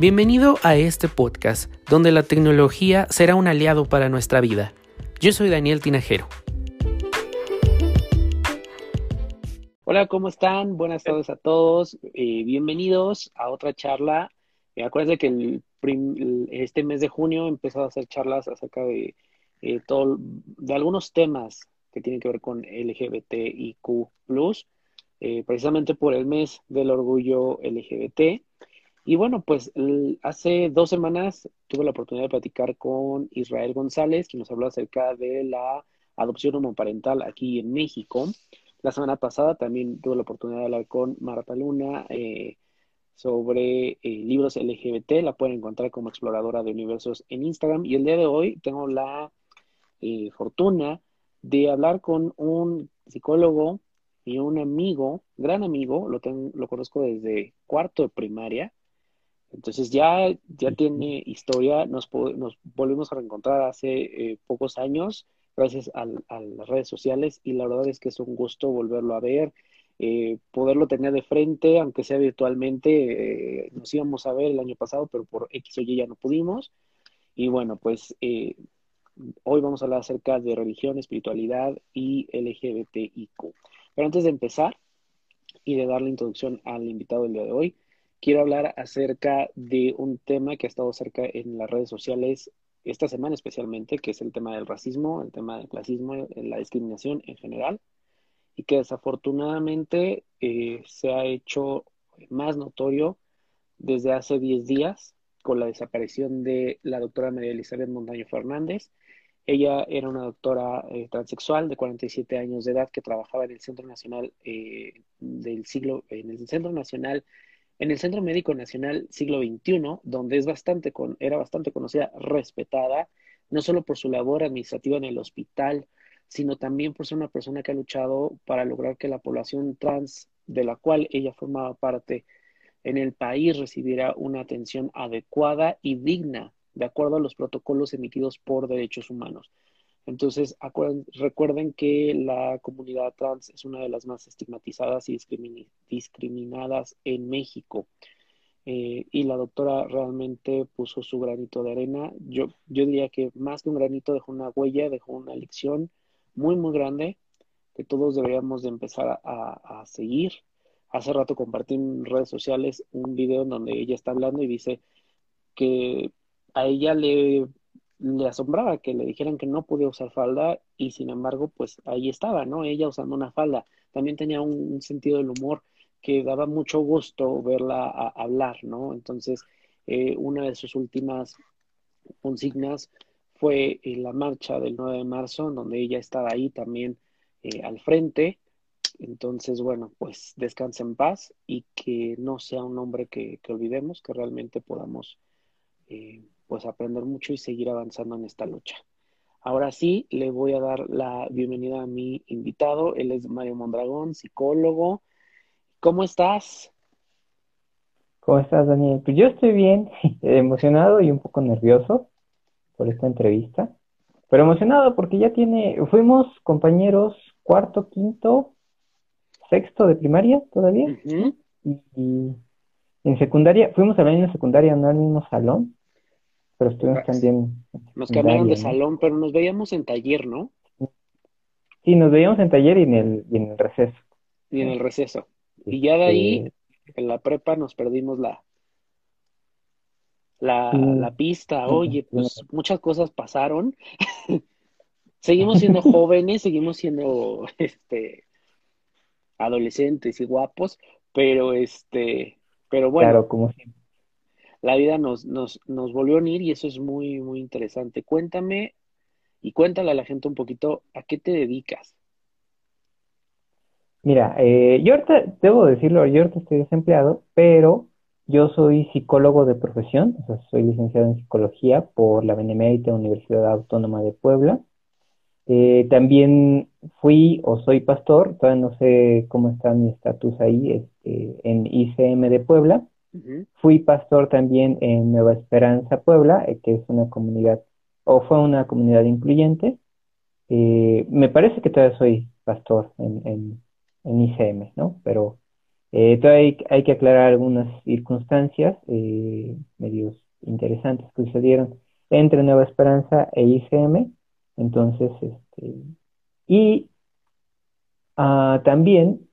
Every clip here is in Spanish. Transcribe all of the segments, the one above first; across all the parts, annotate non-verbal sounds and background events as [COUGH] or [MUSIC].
Bienvenido a este podcast, donde la tecnología será un aliado para nuestra vida. Yo soy Daniel Tinajero. Hola, ¿cómo están? Buenas tardes a todos. Eh, bienvenidos a otra charla. Eh, acuérdense que este mes de junio he empezado a hacer charlas acerca de, eh, todo, de algunos temas que tienen que ver con LGBTIQ, precisamente por el mes del orgullo LGBT. Y bueno, pues hace dos semanas tuve la oportunidad de platicar con Israel González, que nos habló acerca de la adopción homoparental aquí en México. La semana pasada también tuve la oportunidad de hablar con Marta Luna eh, sobre eh, libros LGBT. La pueden encontrar como exploradora de universos en Instagram. Y el día de hoy tengo la eh, fortuna de hablar con un psicólogo y un amigo, gran amigo, lo, tengo, lo conozco desde cuarto de primaria, entonces ya, ya tiene historia, nos, nos volvimos a reencontrar hace eh, pocos años gracias a las redes sociales y la verdad es que es un gusto volverlo a ver, eh, poderlo tener de frente, aunque sea virtualmente, eh, nos íbamos a ver el año pasado, pero por X o Y ya no pudimos. Y bueno, pues hoy vamos a hablar acerca de religión, espiritualidad y LGBTIQ. Pero antes de empezar y de dar la introducción al invitado del día de hoy, quiero hablar acerca de un tema que ha estado cerca en las redes sociales esta semana especialmente, que es el tema del racismo, el tema del clasismo, la discriminación en general, y que desafortunadamente eh, se ha hecho más notorio desde hace 10 días con la desaparición de la doctora María Elizabeth Montaño Fernández. Ella era una doctora eh, transexual de 47 años de edad que trabajaba en el Centro Nacional eh, del siglo, en el Centro Nacional en el Centro Médico Nacional siglo XXI, donde es bastante con, era bastante conocida, respetada, no solo por su labor administrativa en el hospital, sino también por ser una persona que ha luchado para lograr que la población trans de la cual ella formaba parte en el país recibiera una atención adecuada y digna, de acuerdo a los protocolos emitidos por derechos humanos. Entonces, recuerden que la comunidad trans es una de las más estigmatizadas y discriminadas en México. Eh, y la doctora realmente puso su granito de arena. Yo, yo diría que más que un granito dejó una huella, dejó una lección muy, muy grande que todos deberíamos de empezar a, a seguir. Hace rato compartí en redes sociales un video en donde ella está hablando y dice que a ella le le asombraba que le dijeran que no podía usar falda y sin embargo, pues ahí estaba, ¿no? Ella usando una falda. También tenía un, sentido del humor que daba mucho gusto verla hablar, ¿no? Entonces, eh, una de sus últimas consignas fue eh, la marcha del 9 de marzo, donde ella estaba ahí también eh, al frente. Entonces, bueno, pues descanse en paz y que no sea un hombre que, que olvidemos, que realmente podamos pues aprender mucho y seguir avanzando en esta lucha. Ahora sí, le voy a dar la bienvenida a mi invitado. Él es Mario Mondragón, psicólogo. ¿Cómo estás? ¿Cómo estás, Daniel? Pues yo estoy bien, [LAUGHS] emocionado y un poco nervioso por esta entrevista, pero emocionado porque ya tiene, fuimos compañeros cuarto, quinto, sexto de primaria todavía, y, en secundaria, fuimos al año de secundaria, no al mismo salón, pero estuvimos también. Nos cambiaron de salón, pero nos veíamos en taller, ¿no? Sí, nos veíamos en taller y en el, y en el receso. Y en el receso. Y ya de ahí, este en la prepa, nos perdimos la, la, la pista. Oye, pues muchas cosas pasaron. [LAUGHS] seguimos siendo [LAUGHS] jóvenes, seguimos siendo este adolescentes y guapos, pero este, pero bueno. Claro, como siempre la vida nos, nos, nos volvió a unir y eso es muy, muy interesante. Cuéntame y cuéntale a la gente un poquito a qué te dedicas. Mira, eh, yo ahorita, debo decirlo, yo ahorita estoy desempleado, pero yo soy psicólogo de profesión, o sea, soy licenciado en psicología por la Benemérita Universidad Autónoma de Puebla. Eh, también fui o soy pastor, todavía no sé cómo está mi estatus ahí, este, en ICM de Puebla. Fui pastor también en Nueva Esperanza, Puebla, eh, que es una comunidad, o fue una comunidad incluyente. Eh, me parece que todavía soy pastor en, en, ICM, ¿no? Pero Eh, todavía hay, que aclarar algunas circunstancias medios interesantes que sucedieron entre Nueva Esperanza e ICM. Entonces, este, y ah, también,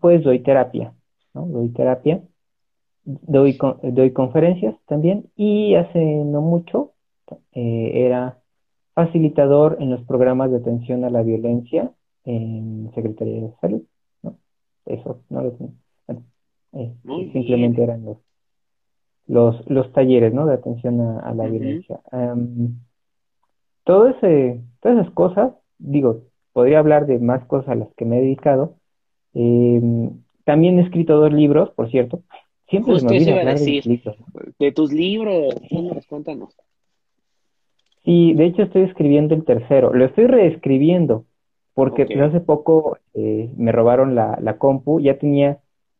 pues doy terapia, ¿no? Doy terapia, doy, doy conferencias también y hace no mucho era facilitador en los programas de atención a la violencia en Secretaría de Salud eso no lo tengo. Eh, simplemente eran los, los, los talleres, ¿no? De atención a, la violencia. todo ese, todas esas cosas, digo, podría hablar de más cosas a las que me he dedicado. Em, también he escrito dos libros, por cierto. Siempre me olvida hablar de, libros. de tus libros, cuéntanos. Sí, de hecho estoy escribiendo el tercero. Lo estoy reescribiendo porque hace poco eh, me robaron la, la, compu, ya tenía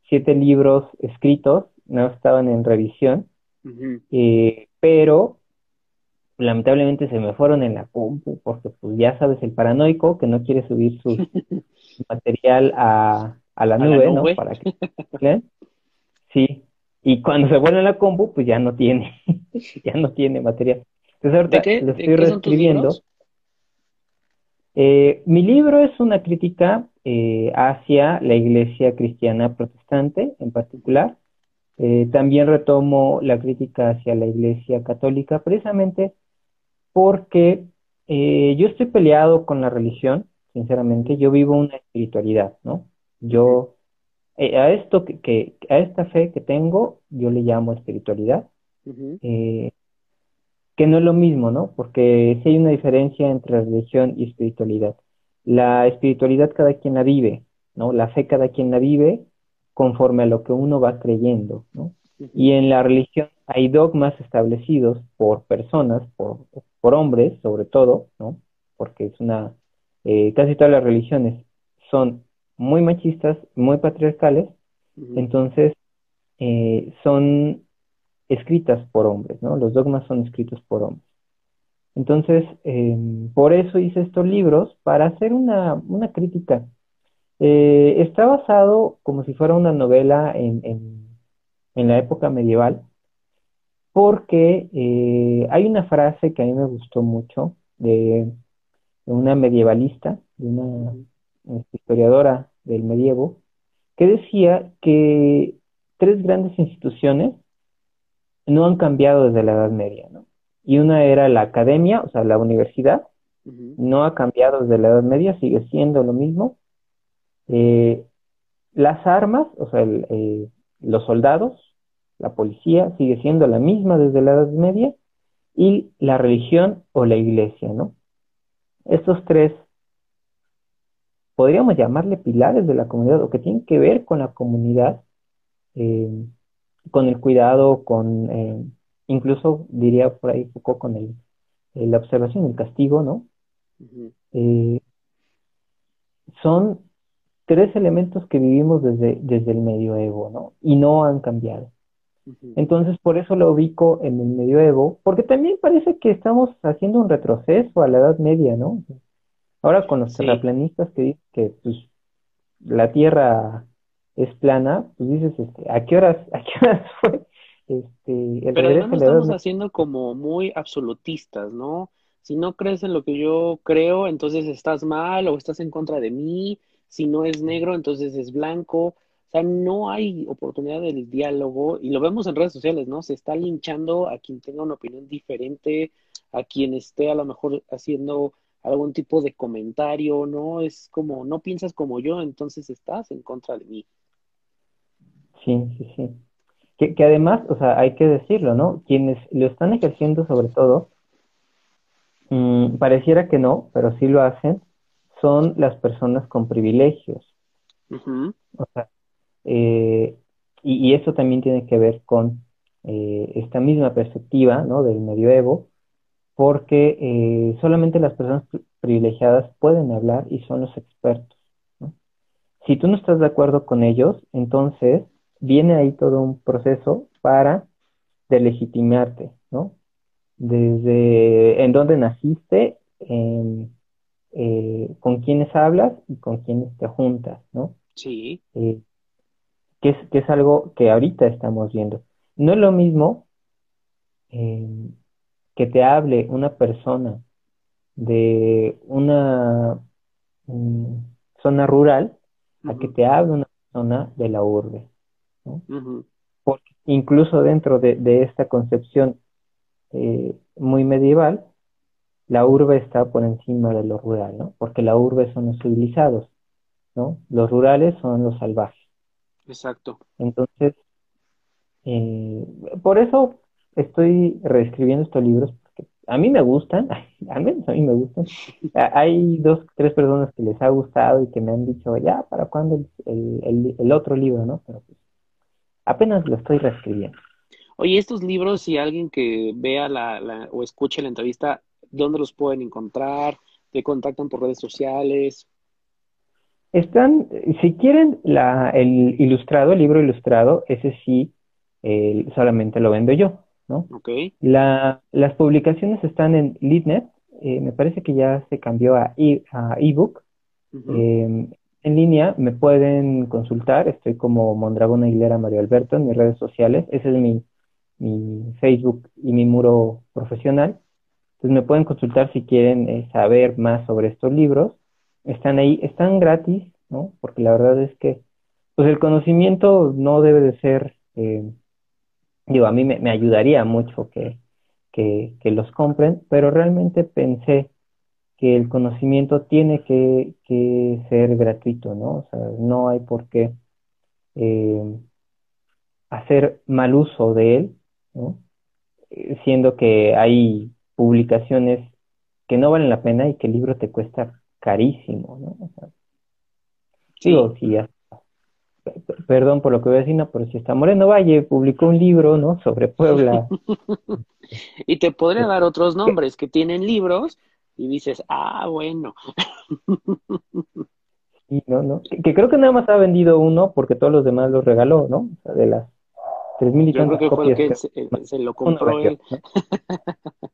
siete libros escritos, no estaban en revisión, eh, pero lamentablemente se me fueron en la compu, porque pues ya sabes, el paranoico que no quiere subir su [LAUGHS] material a, a la nube, ¿no? Para que, [LAUGHS] Sí, y cuando se vuelve la compu, pues ya no tiene, [LAUGHS] ya no tiene material. Entonces ahorita lo estoy reescribiendo. Eh, mi libro es una crítica eh, hacia la iglesia cristiana protestante en particular. Eh, también retomo la crítica hacia la iglesia católica precisamente porque yo estoy peleado con la religión, sinceramente. Yo vivo una espiritualidad, ¿no? Yo, a esto que, a esta fe que tengo, yo le llamo espiritualidad que no es lo mismo, ¿no? Porque sí hay una diferencia entre religión y espiritualidad. La espiritualidad cada quien la vive, ¿no? La fe cada quien la vive conforme a lo que uno va creyendo, ¿no? Y en la religión hay dogmas establecidos por personas, por, por hombres sobre todo, ¿no? Porque es una, eh, casi todas las religiones son muy machistas, muy patriarcales, entonces eh, son escritas por hombres, ¿no? Los dogmas son escritos por hombres. Entonces, em, por eso hice estos libros, para hacer una, una crítica. Eh, está basado como si fuera una novela en, en, la época medieval, porque eh, hay una frase que a mí me gustó mucho de, una medievalista, de una historiadora del medievo, que decía que tres grandes instituciones no han cambiado desde la Edad Media, ¿no? Y una era la academia, o sea, la universidad, no ha cambiado desde la Edad Media, sigue siendo lo mismo. Eh, las armas, o sea, eh, los soldados, la policía, sigue siendo la misma desde la Edad Media, y la religión o la iglesia, ¿no? Estos tres, podríamos llamarle pilares de la comunidad, o que tienen que ver con la comunidad, eh, con el cuidado, con eh, incluso diría por ahí poco con el, eh, la observación, el castigo, ¿no? Son tres elementos que vivimos desde, desde el medioevo, ¿no? Y no han cambiado. Entonces, por eso lo ubico en el medioevo, porque también parece que estamos haciendo un retroceso a la Edad Media, ¿no? Ahora con los terraplanistas que dicen que pues, la Tierra es plana, pues dices, este, ¿a qué horas, [LAUGHS] a qué horas fue? Este, el Pero no estamos haciendo como muy absolutistas, ¿no? Si no crees en lo que yo creo, entonces estás mal o estás en contra de mí. Si no es negro, entonces es blanco. O sea, no hay oportunidad del diálogo y lo vemos en redes sociales, ¿no? Se está linchando a quien tenga una opinión diferente, a quien esté a lo mejor haciendo algún tipo de comentario, ¿no? Es como, no piensas como yo, entonces estás en contra de mí. Sí, sí, sí. Que, que además, o sea, hay que decirlo, ¿no? Quienes lo están ejerciendo sobre todo, mm, pareciera que no, pero sí lo hacen, son las personas con privilegios. O sea, eh, y, y, eso también tiene que ver con eh, esta misma perspectiva, ¿no? Del medioevo, porque eh, solamente las personas privilegiadas pueden hablar y son los expertos. ¿no? Si tú no estás de acuerdo con ellos, entonces viene ahí todo un proceso para delegitimarte, ¿no? Desde en dónde naciste, eh, con quiénes hablas y con quiénes te juntas, ¿no? Sí. Eh, que es, que es algo que ahorita estamos viendo. No es lo mismo que te hable una persona de una mm, zona rural a que te hable una persona de la urbe. Porque incluso dentro de, esta concepción eh, muy medieval, la urbe está por encima de lo rural, ¿no? Porque la urbe son los civilizados, ¿no? Los rurales son los salvajes. Exacto. Entonces, eh, por eso estoy reescribiendo estos libros, porque a mí me gustan, [LAUGHS] al menos a mí me gustan. [LAUGHS] Hay dos, tres personas que les ha gustado y que me han dicho, ya, ¿para cuándo el, el, otro libro, no? Pero pues, apenas lo estoy reescribiendo. Oye, estos libros, si alguien que vea la, la, o escuche la entrevista, ¿dónde los pueden encontrar? ¿Te contactan por redes sociales? Están, si quieren la, el ilustrado, el libro ilustrado, ese sí, solamente lo vendo yo, ¿no? Okay. La, las publicaciones están en Litnet, eh, me parece que ya se cambió a, e, a ebook. Em, en línea me pueden consultar, estoy como Mondragón Aguilera Mario Alberto en mis redes sociales, ese es mi, mi Facebook y mi muro profesional. Entonces me pueden consultar si quieren eh, saber más sobre estos libros están ahí, están gratis, ¿no? Porque la verdad es que, pues el conocimiento no debe de ser, eh, digo, a mí me, ayudaría mucho que, que, que, los compren, pero realmente pensé que el conocimiento tiene que, que ser gratuito, ¿no? O sea, no hay por qué eh, hacer mal uso de él, ¿no? Eh, siendo que hay publicaciones que no valen la pena y que el libro te cuesta carísimo, ¿no? sí. Perdón por lo que voy a decir, no, pero si está Moreno Valle publicó un libro, ¿no? Sobre Puebla. [LAUGHS] y te podría dar otros nombres que tienen libros y dices, ah, bueno. [LAUGHS] sí, no, no. Que, creo que nada más ha vendido uno porque todos los demás los regaló, ¿no? O sea, de las tres mil y Yo creo que se, lo compró él. [LAUGHS]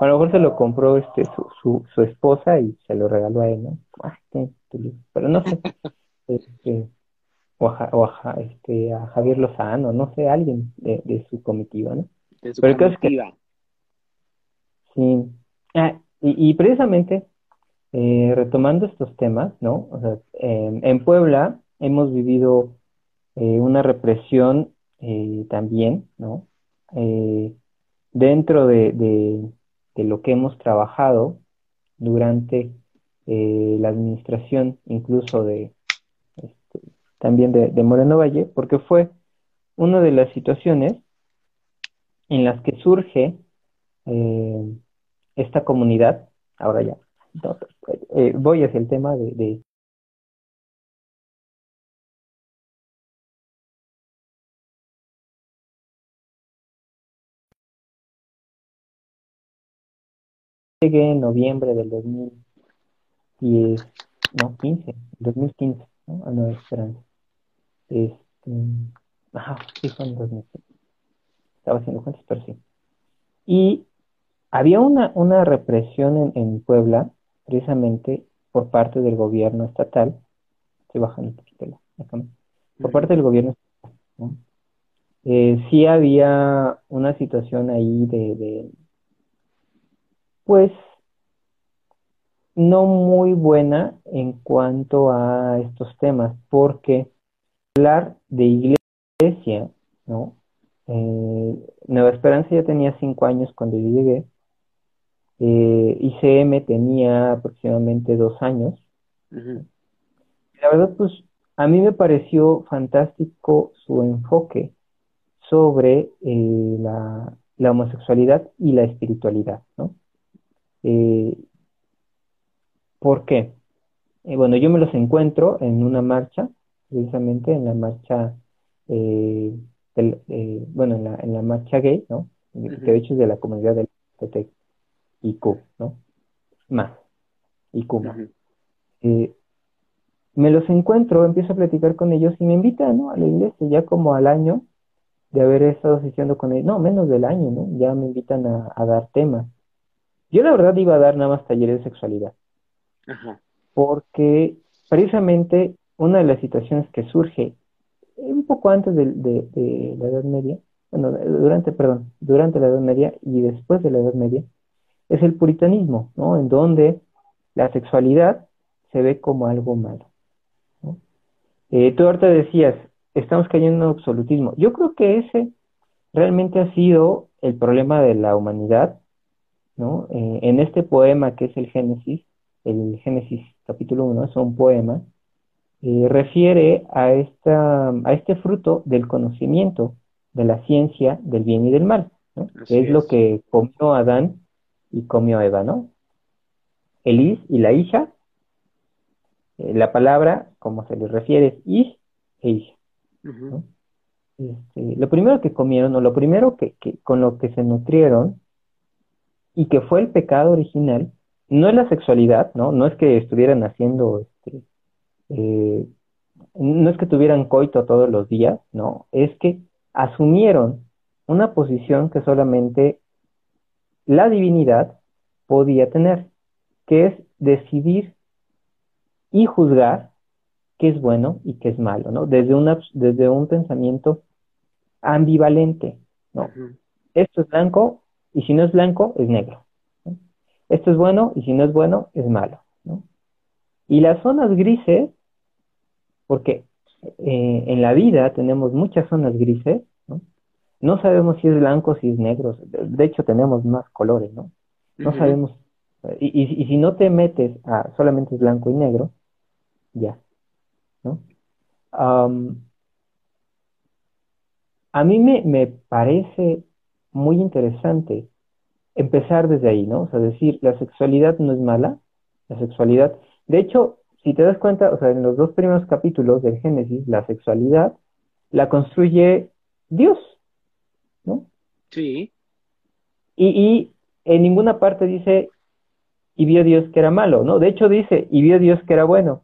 A lo mejor se lo compró este su, su, su esposa y se lo regaló a él, ¿no? Ah, Pero no sé. Este, o, a, este, a Javier Lozano, no sé, alguien de, de su comitiva, ¿no? De su Pero comitiva. Que, sí. Ah, y, y, precisamente, eh, retomando estos temas, ¿no? O sea, en Puebla hemos vivido eh, una represión eh, también, ¿no? Dentro de, de lo que hemos trabajado durante eh, la administración incluso de también de, Moreno Valle, porque fue una de las situaciones en las que surge eh, esta comunidad, ahora ya, eh, voy hacia el tema de, llegué en noviembre del 2010, no, 15, 2015, ¿no? A Nueva Esperanza. Este, ajá, sí fue en 2015. Estaba haciendo cuentas, pero sí. Y había una, una represión en, en Puebla, precisamente por parte del gobierno estatal. Estoy bajando un poquito la, cámara. Por parte del gobierno estatal, ¿no? Eh, sí había una situación ahí de pues no muy buena en cuanto a estos temas, porque hablar de iglesia, ¿no? Eh, Nueva Esperanza ya tenía cinco años cuando yo llegué, eh, ICM tenía aproximadamente dos años. La verdad, pues a mí me pareció fantástico su enfoque sobre eh, la, la homosexualidad y la espiritualidad, ¿no? Eh, ¿Por qué? Bueno, yo me los encuentro en una marcha, precisamente en la marcha, eh, bueno, en la, en la marcha gay, ¿no? Que de hecho es de la comunidad del IQ, ¿no? Más, IQ más. me los encuentro, empiezo a platicar con ellos y me invitan, ¿no? A la iglesia, ya como al año de haber estado asistiendo con ellos, no, menos del año, ¿no? Ya me invitan a, a dar temas. Yo la verdad iba a dar nada más talleres de sexualidad. Porque precisamente una de las situaciones que surge un poco antes de, la Edad Media, bueno, durante, perdón, durante la Edad Media y después de la Edad Media, es el puritanismo, ¿no? En donde la sexualidad se ve como algo malo. ¿no? Eh, tú ahorita decías, estamos cayendo en absolutismo. Yo creo que ese realmente ha sido el problema de la humanidad, ¿no? Eh, en este poema que es el Génesis, el Génesis capítulo 1 es un poema, eh, refiere a, esta, a este fruto del conocimiento de la ciencia del bien y del mal, ¿no? que es, lo que comió Adán y comió Eva, ¿no? El is y la hija, eh, la palabra, como se le refiere, es is e hija. Este, lo primero que comieron, o lo primero que, con lo que se nutrieron, y que fue el pecado original, no es la sexualidad, ¿no? No es que estuvieran haciendo, eh, no es que tuvieran coito todos los días, no, es que asumieron una posición que solamente la divinidad podía tener, que es decidir y juzgar qué es bueno y qué es malo, ¿no? Desde, una, desde un pensamiento ambivalente, ¿no? Esto es blanco y si no es blanco, es negro. Esto es bueno y si no es bueno, es malo. Y las zonas grises, porque eh, en la vida tenemos muchas zonas grises, ¿no? No sabemos si es blanco, si es negro, de hecho tenemos más colores, ¿no? No sabemos, y, y, y si no te metes a solamente es blanco y negro, ya, ¿no? a mí me, me, parece muy interesante empezar desde ahí, ¿no? O sea, decir, la sexualidad no es mala, la sexualidad, de hecho, si te das cuenta, o sea, en los dos primeros capítulos del Génesis, la sexualidad la construye Dios, ¿no? Sí. Y, y en ninguna parte dice, y vio Dios que era malo, ¿no? De hecho dice, y vio Dios que era bueno.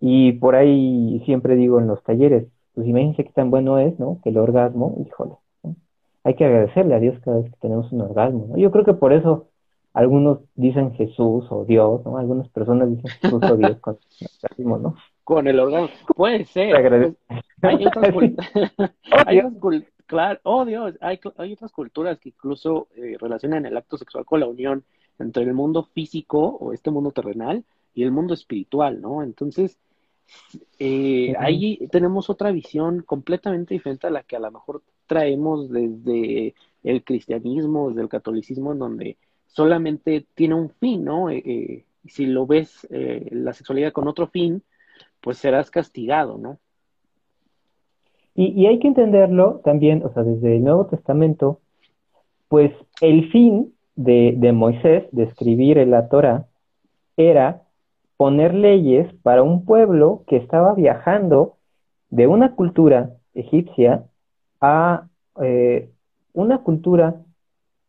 Y por ahí siempre digo en los talleres, pues imagínense qué tan bueno es, ¿no? Que el orgasmo, híjole, hay que agradecerle a Dios cada vez que tenemos un orgasmo, ¿no? Yo creo que por eso algunos dicen Jesús o Dios, ¿no? Algunas personas dicen Jesús o Dios con el orgasmo, ¿no? Con el orgasmo, puede ser. hay otras, [LAUGHS] [LAUGHS] claro, oh Dios, hay, hay otras culturas que incluso eh, relacionan el acto sexual con la unión entre el mundo físico o este mundo terrenal y el mundo espiritual, ¿no? Entonces, eh, ahí tenemos otra visión completamente diferente a la que a lo mejor traemos desde el cristianismo, desde el catolicismo, en donde solamente tiene un fin, ¿no? Eh, eh, si lo ves la sexualidad con otro fin, pues serás castigado, ¿no? Y, y, hay que entenderlo también, o sea, desde el Nuevo Testamento, pues el fin de, de Moisés, de escribir la Torah, era poner leyes para un pueblo que estaba viajando de una cultura egipcia a eh, una cultura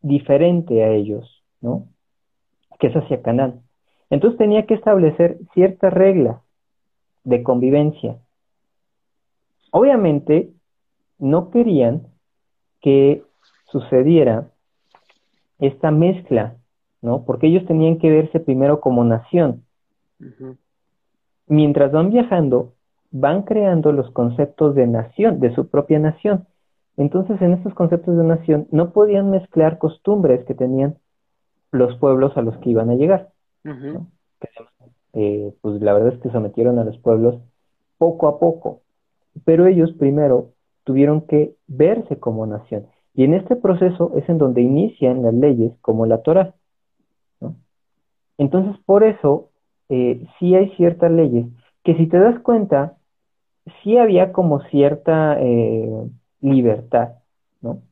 diferente a ellos, ¿no? Que es hacia Canaán. Entonces tenía que establecer ciertas reglas de convivencia. Obviamente, no querían que sucediera esta mezcla, ¿no? Porque ellos tenían que verse primero como nación. Mientras van viajando, van creando los conceptos de nación, de su propia nación. Entonces, en estos conceptos de nación no podían mezclar costumbres que tenían los pueblos a los que iban a llegar. Eh, pues la verdad es que sometieron a los pueblos poco a poco, pero ellos primero tuvieron que verse como nación. Y en este proceso es en donde inician las leyes como la Torah. Entonces, por eso eh, sí hay ciertas leyes que si te das cuenta, sí había como cierta eh, libertad, ¿no?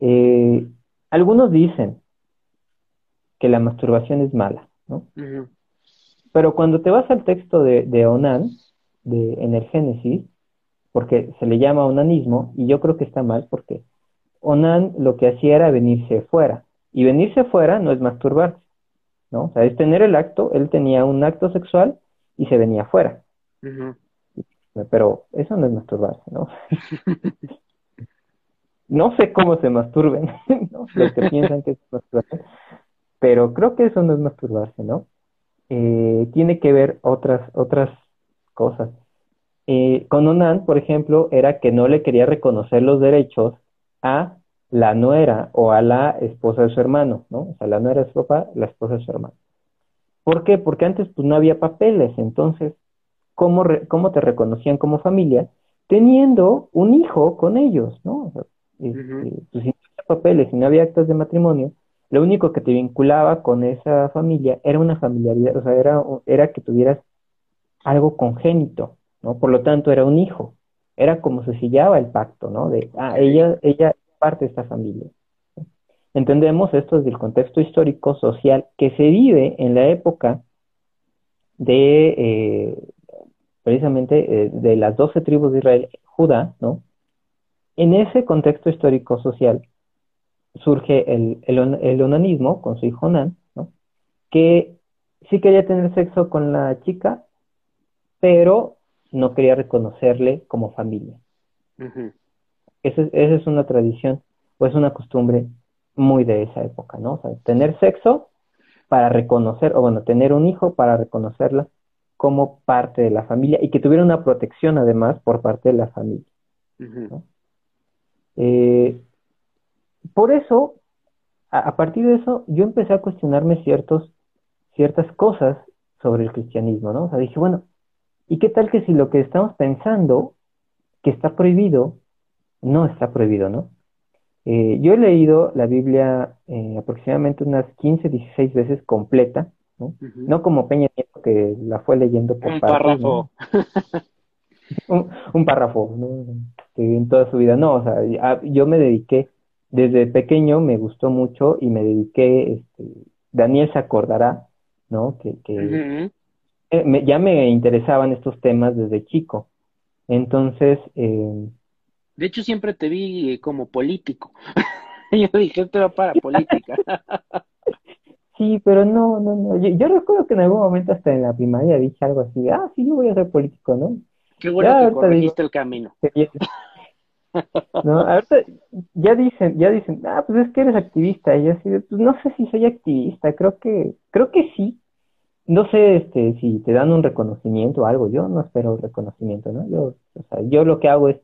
Eh, algunos dicen que la masturbación es mala, ¿no? Pero cuando te vas al texto de, de Onan, de, en el Génesis, porque se le llama onanismo, y yo creo que está mal porque Onan lo que hacía era venirse fuera, y venirse fuera no es masturbarse, ¿no? O sea, es tener el acto, él tenía un acto sexual y se venía afuera. Pero eso no es masturbarse, ¿no? [LAUGHS] no sé cómo se masturben, [LAUGHS] los que piensan que es masturbarse, pero creo que eso no es masturbarse, ¿no? Eh, tiene que ver otras, otras cosas. eh, con Onan, por ejemplo, era que no le quería reconocer los derechos a la nuera o a la esposa de su hermano, ¿no? O sea, la nuera de su papá, la esposa de su hermano. ¿Por qué? Porque antes pues no había papeles, entonces, ¿cómo, cómo te reconocían como familia? Teniendo un hijo con ellos, ¿no? O sea, este, pues, si no había papeles, si no había actas de matrimonio, lo único que te vinculaba con esa familia era una familiaridad, o sea, era, era que tuvieras algo congénito, ¿no? Por lo tanto, era un hijo. Era como se sellaba el pacto, ¿no? De, ah, ella, ella es parte de esta familia. Entendemos esto desde el contexto histórico social que se vive en la época de, eh, precisamente, eh, de las doce tribus de Israel, Judá, ¿no? En ese contexto histórico social surge el, el, onanismo con su hijo Nan, ¿no? Que sí quería tener sexo con la chica, pero no quería reconocerle como familia. esa, es una tradición o es una costumbre muy de esa época, ¿no? O sea, tener sexo para reconocer, o bueno, tener un hijo para reconocerla como parte de la familia y que tuviera una protección además por parte de la familia. eh, por eso, a, partir de eso, yo empecé a cuestionarme ciertos, ciertas cosas sobre el cristianismo, ¿no? O sea, dije, bueno, ¿y qué tal que si lo que estamos pensando que está prohibido, no está prohibido, ¿no? Eh, yo he leído la Biblia eh, aproximadamente unas 15, 16 veces completa, ¿no? No como Peña Nieto que la fue leyendo por un párrafo. [LAUGHS] un, párrafo, ¿no? Este, en toda su vida. No, o sea, yo me dediqué desde pequeño me gustó mucho y me dediqué, este, Daniel se acordará, ¿no? Que, que eh, ya me interesaban estos temas desde chico. Entonces... Eh, de hecho, siempre te vi como político. [LAUGHS] yo dije, esto era para política. [LAUGHS] sí, pero no, no, no. Yo, recuerdo que en algún momento hasta en la primaria dije algo así, ah, sí, yo voy a ser político, ¿no? Qué bueno que corregiste el camino. [LAUGHS] No, ahorita ya dicen, ya dicen, ah, pues es que eres activista, y así, pues no sé si soy activista, creo que, creo que sí. No sé este si te dan un reconocimiento o algo, yo no espero reconocimiento, ¿no? Yo, o sea, yo lo que hago es,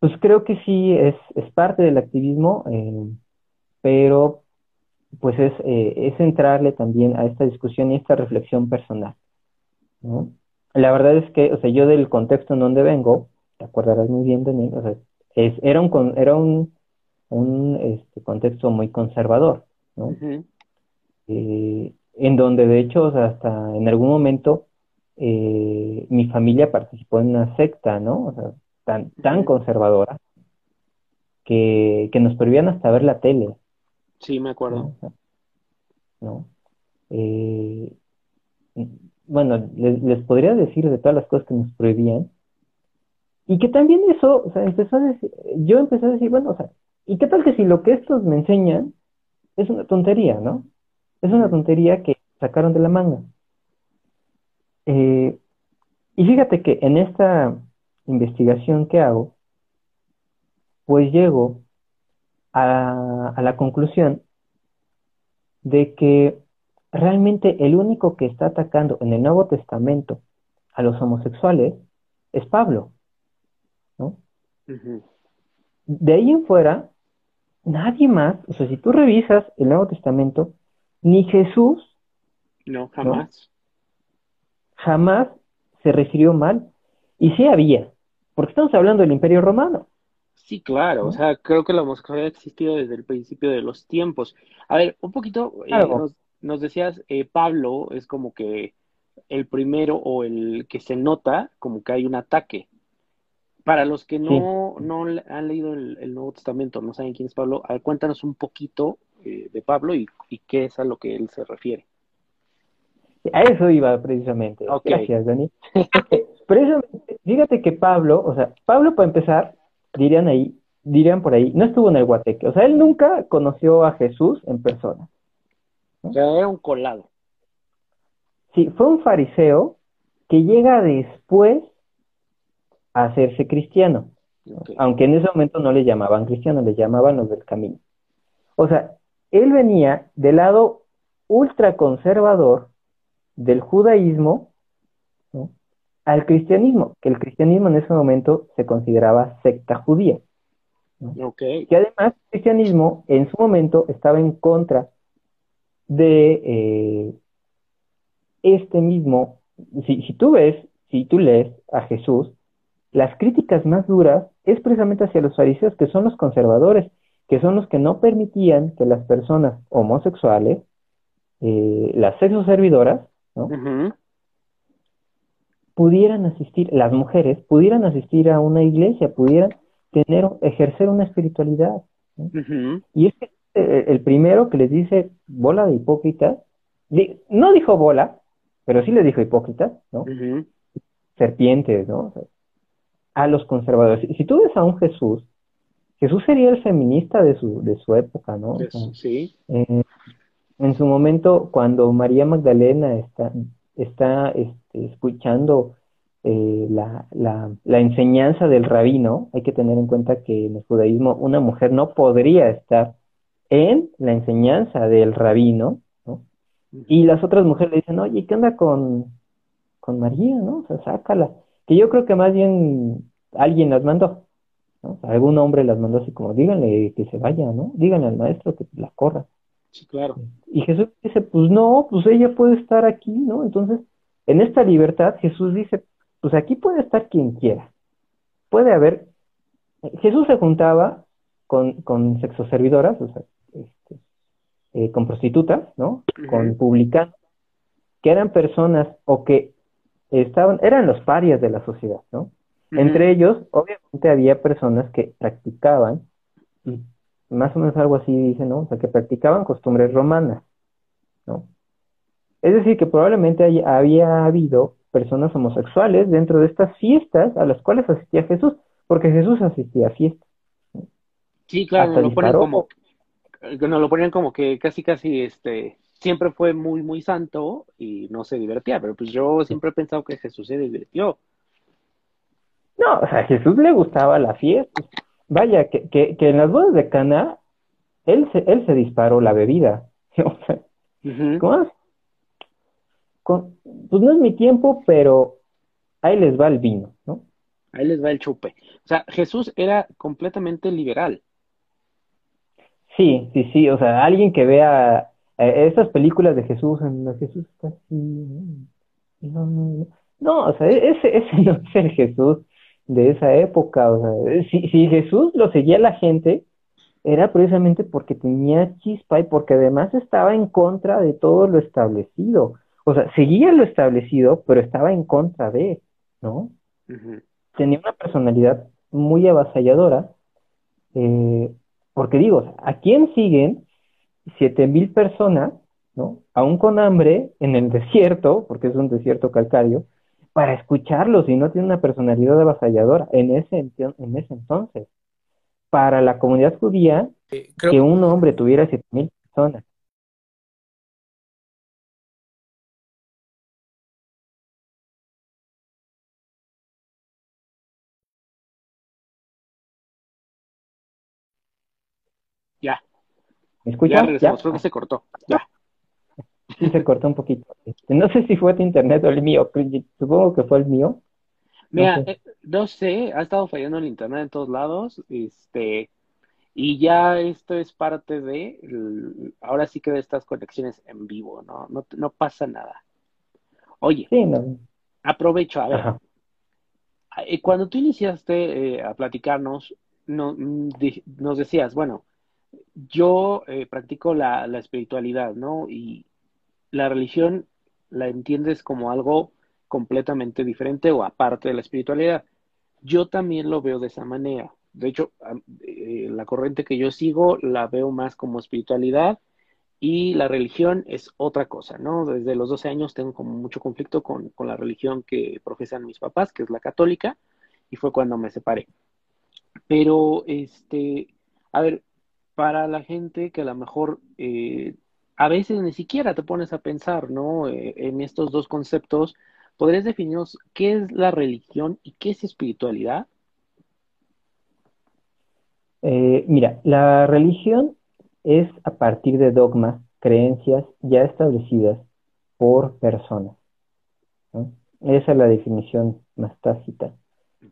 pues creo que sí es, es parte del activismo, eh, pero pues es, eh, es entrarle también a esta discusión y esta reflexión personal. La verdad es que, o sea, yo del contexto en donde vengo, te acordarás muy bien de mí, o sea, es, era un, era un, un este, contexto muy conservador, ¿no? Eh, en donde de hecho hasta en algún momento eh, mi familia participó en una secta, ¿no? O sea, tan, tan conservadora que, que nos prohibían hasta ver la tele. Sí, me acuerdo. ¿No? Eh, bueno, les, les, podría decir de todas las cosas que nos prohibían, y que también eso, o sea, empezó a decir, yo empecé a decir, bueno, o sea, ¿y qué tal que si lo que estos me enseñan es una tontería, ¿no? Es una tontería que sacaron de la manga. Eh, y fíjate que en esta investigación que hago, pues llego a, a la conclusión de que realmente el único que está atacando en el Nuevo Testamento a los homosexuales es Pablo. De ahí en fuera, nadie más, o sea, si tú revisas el Nuevo Testamento, ni Jesús. No, jamás. Jamás se refirió mal. Y sí había, porque estamos hablando del Imperio Romano. Sí, claro, o sea, creo que la homosexualidad ha existido desde el principio de los tiempos. A ver, un poquito, eh, nos, decías, eh, Pablo es como que el primero o el que se nota como que hay un ataque. Para los que no, no han leído el, Nuevo Testamento, no saben quién es Pablo, cuéntanos un poquito eh, de Pablo y, qué es a lo que él se refiere. A eso iba precisamente. Gracias, Dani. [LAUGHS] precisamente, fíjate que Pablo, o sea, Pablo para empezar, dirían ahí, dirían por ahí, no estuvo en el Guateque, o sea, él nunca conoció a Jesús en persona. O sea, era un colado. Sí, fue un fariseo que llega después hacerse cristiano. Aunque en ese momento no le llamaban cristiano, le llamaban los del camino. O sea, él venía del lado ultraconservador del judaísmo, al cristianismo, que el cristianismo en ese momento se consideraba secta judía. Okay. Que además el cristianismo en su momento estaba en contra de eh, este mismo, si, si tú ves, si tú lees a Jesús, las críticas más duras es precisamente hacia los fariseos, que son los conservadores, que son los que no permitían que las personas homosexuales, eh, las sexoservidoras, ¿no? pudieran asistir, las mujeres pudieran asistir a una iglesia, pudieran tener, ejercer una espiritualidad. Y es que eh, el primero que les dice bola de hipócritas, no dijo bola, pero sí les dijo hipócritas, ¿no? Serpientes, ¿no? A los conservadores. Si tú ves a un Jesús, Jesús sería el feminista de su, de su época, ¿no? sí. Eh, en su momento, cuando María Magdalena está, está este, escuchando eh, la, la, la, enseñanza del rabino, hay que tener en cuenta que en el judaísmo una mujer no podría estar en la enseñanza del rabino, ¿no? Y las otras mujeres le dicen, oye, ¿qué onda con, con María, no? O sea, sácala. Que yo creo que más bien alguien las mandó, ¿no? algún hombre las mandó así como, díganle que se vaya, ¿no? Díganle al maestro que la corra. Sí, claro. Y Jesús dice, pues no, pues ella puede estar aquí, ¿no? Entonces, en esta libertad, Jesús dice, pues aquí puede estar quien quiera. Puede haber, Jesús se juntaba con, con sexoservidoras, o sea, este, eh, con prostitutas, ¿no? Con publicanos, que eran personas o que estaban, eran los parias de la sociedad, ¿no? Entre ellos, obviamente, había personas que practicaban, y más o menos algo así dice, ¿no? O sea, que practicaban costumbres romanas, ¿no? Es decir, que probablemente había habido personas homosexuales dentro de estas fiestas a las cuales asistía Jesús, porque Jesús asistía a fiestas. Sí, claro, lo ponen como, nos lo ponían como que casi, casi, este, siempre fue muy, muy santo y no se divertía, pero pues yo siempre he pensado que Jesús se divirtió. No, o sea, a Jesús le gustaba la fiesta. Vaya, que, que, que en las bodas de Cana, él se, él se disparó la bebida. [LAUGHS] ¿Cómo? pues no es mi tiempo, pero ahí les va el vino, ¿no? Ahí les va el chupe. O sea, Jesús era completamente liberal. Sí, sí, sí. O sea, alguien que vea eh, esas películas de Jesús, en las Jesús está así. No, no, no. o sea, ese, ese [LAUGHS] no es el Jesús de esa época. O sea, si, si Jesús lo seguía la gente, era precisamente porque tenía chispa y porque además estaba en contra de todo lo establecido. O sea, seguía lo establecido, pero estaba en contra de, ¿no? Tenía una personalidad muy avasalladora, eh, porque digo, ¿a quién siguen siete mil personas, ¿no? Aún con hambre en el desierto, porque es un desierto calcario, para escucharlos y no tiene una personalidad avasalladora en ese, en ese entonces. Para la comunidad judía, que un hombre tuviera siete mil personas ¿Me escuchas? Ya creo que se cortó. Ya. Sí, se cortó un poquito. Este, no sé si fue tu internet o el mío. Supongo que fue el mío. Mira, eh, no sé, ha estado fallando el internet en todos lados, este, y ya esto es parte de, ahora sí que de estas conexiones en vivo, ¿no? No, no pasa nada. Oye, aprovecho, a ver, eh, cuando tú iniciaste eh, a platicarnos, no, mm, nos decías, bueno, yo practico la, espiritualidad, ¿no? Y la religión la entiendes como algo completamente diferente o aparte de la espiritualidad. Yo también lo veo de esa manera. De hecho, eh, la corriente que yo sigo la veo más como espiritualidad y la religión es otra cosa, ¿no? Desde los 12 años tengo como mucho conflicto con, con la religión que profesan mis papás, que es la católica, y fue cuando me separé. Pero, este, a ver, para la gente que a lo mejor eh, a veces ni siquiera te pones a pensar, ¿no? Eh, en estos dos conceptos, ¿podrías definirnos qué es la religión y qué es espiritualidad? Eh, mira, la religión es a partir de dogmas, creencias ya establecidas por personas. Esa es la definición más tácita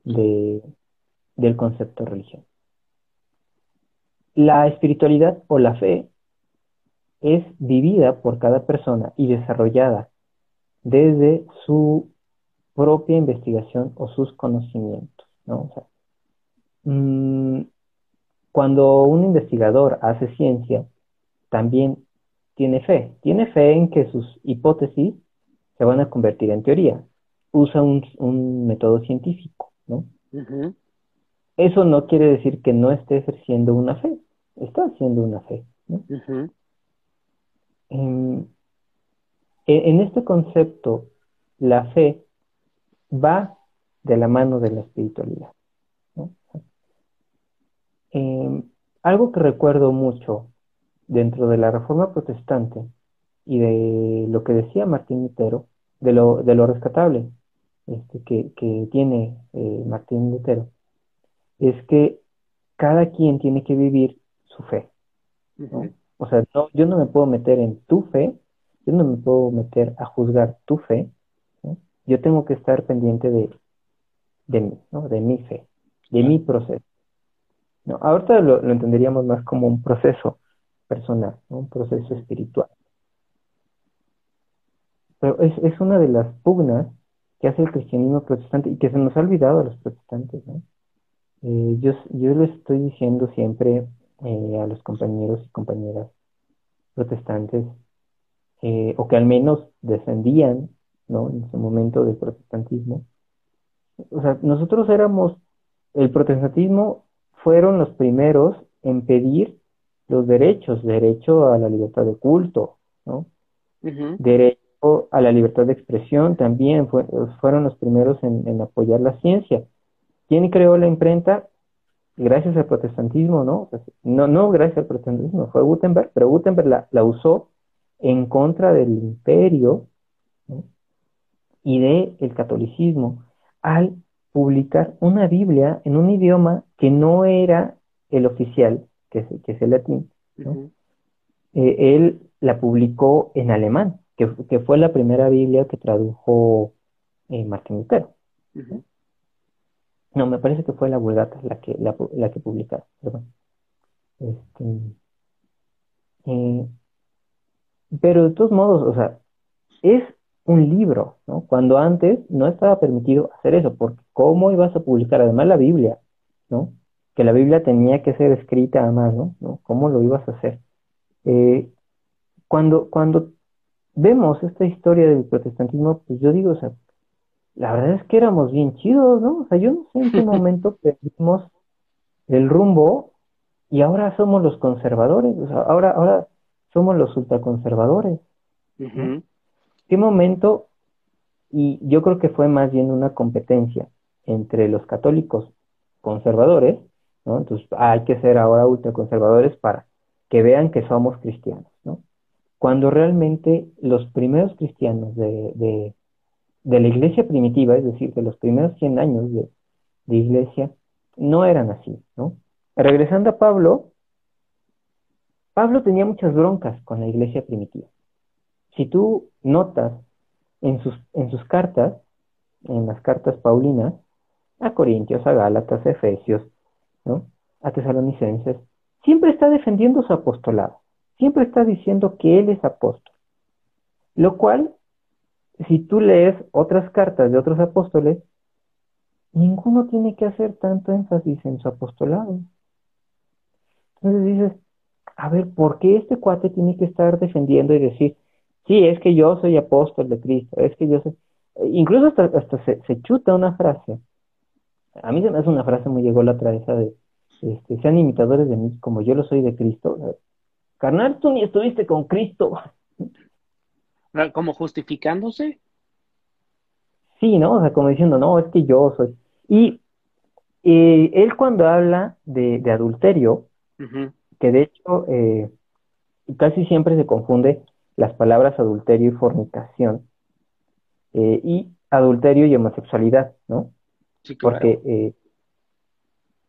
de, del concepto religión. La espiritualidad o la fe es vivida por cada persona y desarrollada desde su propia investigación o sus conocimientos. ¿no? Mm, cuando un investigador hace ciencia, también tiene fe. Tiene fe en que sus hipótesis se van a convertir en teoría. Usa un, método científico, ¿no? Eso no quiere decir que no esté ejerciendo una fe. Está haciendo una fe. en, en este concepto, la fe va de la mano de la espiritualidad. Em, algo que recuerdo mucho dentro de la Reforma Protestante y de lo que decía Martín Lutero, de lo, de lo rescatable este, que, tiene eh, Martín Lutero, es que cada quien tiene que vivir su fe. O sea, no, yo no me puedo meter en tu fe, yo no me puedo meter a juzgar tu fe, yo tengo que estar pendiente de, de mí, ¿no? de mi fe, de mi proceso. No, ahorita lo, entenderíamos más como un proceso personal, un proceso espiritual. Pero es, es una de las pugnas que hace el cristianismo protestante y que se nos ha olvidado a los protestantes. ¿no? Eh, yo, yo lo estoy diciendo siempre eh, a los compañeros y compañeras protestantes, eh, o que al menos descendían ¿no? en ese momento del protestantismo. O sea, nosotros éramos, el protestantismo fueron los primeros en pedir los derechos, derecho a la libertad de culto, ¿no? Derecho a la libertad de expresión también, fueron los primeros en, apoyar la ciencia. ¿Quién creó la imprenta? Gracias al protestantismo, ¿no? No, no gracias al protestantismo, fue Gutenberg, pero Gutenberg la, la usó en contra del imperio y del el catolicismo al publicar una Biblia en un idioma que no era el oficial, que es, que es el latín. Eh, él la publicó en alemán, que, fue la primera Biblia que tradujo eh, Martín Lutero. No, me parece que fue la Vulgata la que, la, que publicaron, este, eh, pero de todos modos, o sea, es un libro, ¿no? Cuando antes no estaba permitido hacer eso, porque ¿cómo ibas a publicar además la Biblia, ¿no? Que la Biblia tenía que ser escrita a mano, ¿no? ¿Cómo lo ibas a hacer? Eh, cuando, cuando vemos esta historia del protestantismo, pues yo digo, o sea, la verdad es que éramos bien chidos, ¿no? O sea, yo no sé en qué [LAUGHS] momento perdimos el rumbo y ahora somos los conservadores, o sea, ahora, ahora somos los ultraconservadores. ¿no? qué momento, y yo creo que fue más bien una competencia entre los católicos conservadores, ¿no? Entonces hay que ser ahora ultraconservadores para que vean que somos cristianos, ¿no? Cuando realmente los primeros cristianos de, de, de la iglesia primitiva, es decir, de los primeros 100 años de, iglesia, no eran así, ¿no? Regresando a Pablo, Pablo tenía muchas broncas con la iglesia primitiva si tú notas en sus, en sus cartas, en las cartas paulinas, a Corintios, a Gálatas, a Efesios, ¿no? a Tesalonicenses, siempre está defendiendo su apostolado, siempre está diciendo que él es apóstol. Lo cual, si tú lees otras cartas de otros apóstoles, ninguno tiene que hacer tanto énfasis en su apostolado. Entonces dices, a ver, ¿por qué este cuate tiene que estar defendiendo y decir, sí, es que yo soy apóstol de Cristo, es que yo soy... Incluso hasta, hasta se, chuta una frase. A mí se me hace una frase muy llegó la esa de, este, sean imitadores de mí como yo lo soy de Cristo. Carnal, tú ni estuviste con Cristo. [LAUGHS] ¿Como justificándose? Sí, ¿no? O sea, como diciendo, no, es que yo soy. Y eh, él cuando habla de, de adulterio, que de hecho eh, casi siempre se confunde las palabras adulterio y fornicación, eh, y adulterio y homosexualidad, ¿no? Sí, claro. Porque... Eh,